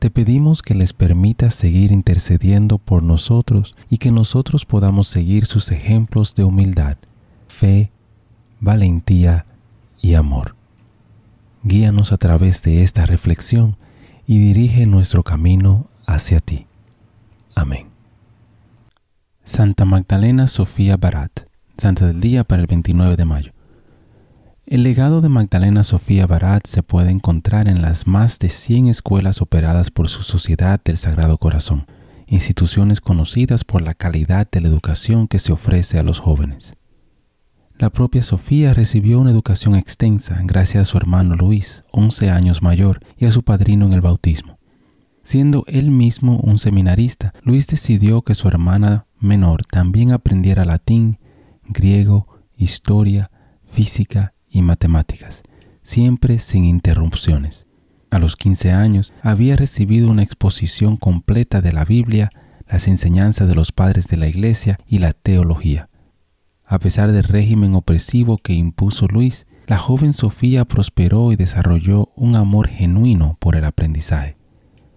Te pedimos que les permitas seguir intercediendo por nosotros y que nosotros podamos seguir sus ejemplos de humildad, fe, valentía y amor. Guíanos a través de esta reflexión y dirige nuestro camino hacia ti. Amén. Santa Magdalena Sofía Barat, Santa del Día para el 29 de mayo. El legado de Magdalena Sofía Barat se puede encontrar en las más de 100 escuelas operadas por su Sociedad del Sagrado Corazón, instituciones conocidas por la calidad de la educación que se ofrece a los jóvenes. La propia Sofía recibió una educación extensa gracias a su hermano Luis, 11 años mayor, y a su padrino en el bautismo. Siendo él mismo un seminarista, Luis decidió que su hermana menor también aprendiera latín, griego, historia, física y matemáticas, siempre sin interrupciones. A los 15 años había recibido una exposición completa de la Biblia, las enseñanzas de los padres de la Iglesia y la teología. A pesar del régimen opresivo que impuso Luis, la joven Sofía prosperó y desarrolló un amor genuino por el aprendizaje.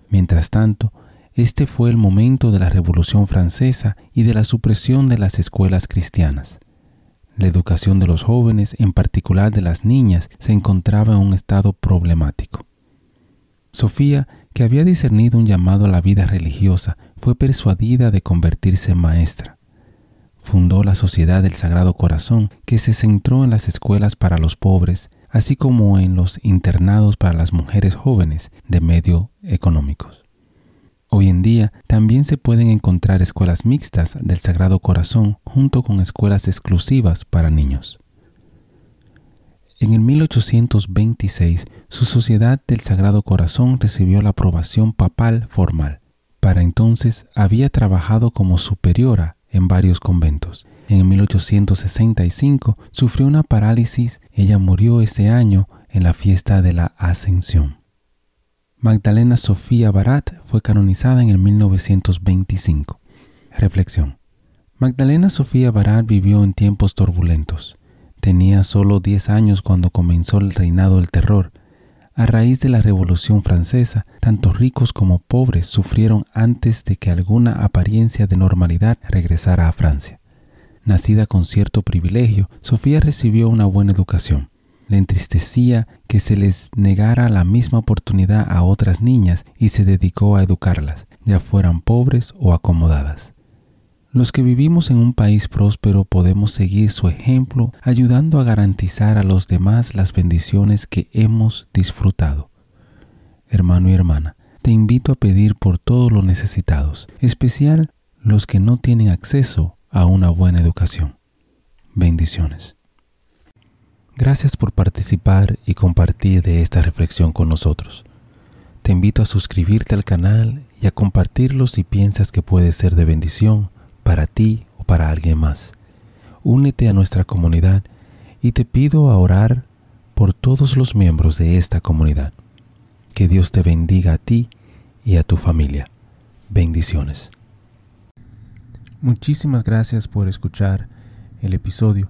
Mientras tanto, este fue el momento de la Revolución Francesa y de la supresión de las escuelas cristianas. La educación de los jóvenes, en particular de las niñas, se encontraba en un estado problemático. Sofía, que había discernido un llamado a la vida religiosa, fue persuadida de convertirse en maestra. Fundó la Sociedad del Sagrado Corazón, que se centró en las escuelas para los pobres, así como en los internados para las mujeres jóvenes de medio económicos. Hoy en día también se pueden encontrar escuelas mixtas del Sagrado Corazón junto con escuelas exclusivas para niños. En el 1826, su Sociedad del Sagrado Corazón recibió la aprobación papal formal. Para entonces había trabajado como superiora en varios conventos. En 1865 sufrió una parálisis. Ella murió ese año en la fiesta de la Ascensión. Magdalena Sofía Barat fue canonizada en el 1925. Reflexión. Magdalena Sofía Barat vivió en tiempos turbulentos. Tenía solo 10 años cuando comenzó el reinado del terror. A raíz de la Revolución Francesa, tanto ricos como pobres sufrieron antes de que alguna apariencia de normalidad regresara a Francia. Nacida con cierto privilegio, Sofía recibió una buena educación le entristecía que se les negara la misma oportunidad a otras niñas y se dedicó a educarlas, ya fueran pobres o acomodadas. Los que vivimos en un país próspero podemos seguir su ejemplo ayudando a garantizar a los demás las bendiciones que hemos disfrutado. Hermano y hermana, te invito a pedir por todos los necesitados, especial los que no tienen acceso a una buena educación. Bendiciones. Gracias por participar y compartir de esta reflexión con nosotros. Te invito a suscribirte al canal y a compartirlo si piensas que puede ser de bendición para ti o para alguien más. Únete a nuestra comunidad y te pido a orar por todos los miembros de esta comunidad. Que Dios te bendiga a ti y a tu familia. Bendiciones. Muchísimas gracias por escuchar el episodio.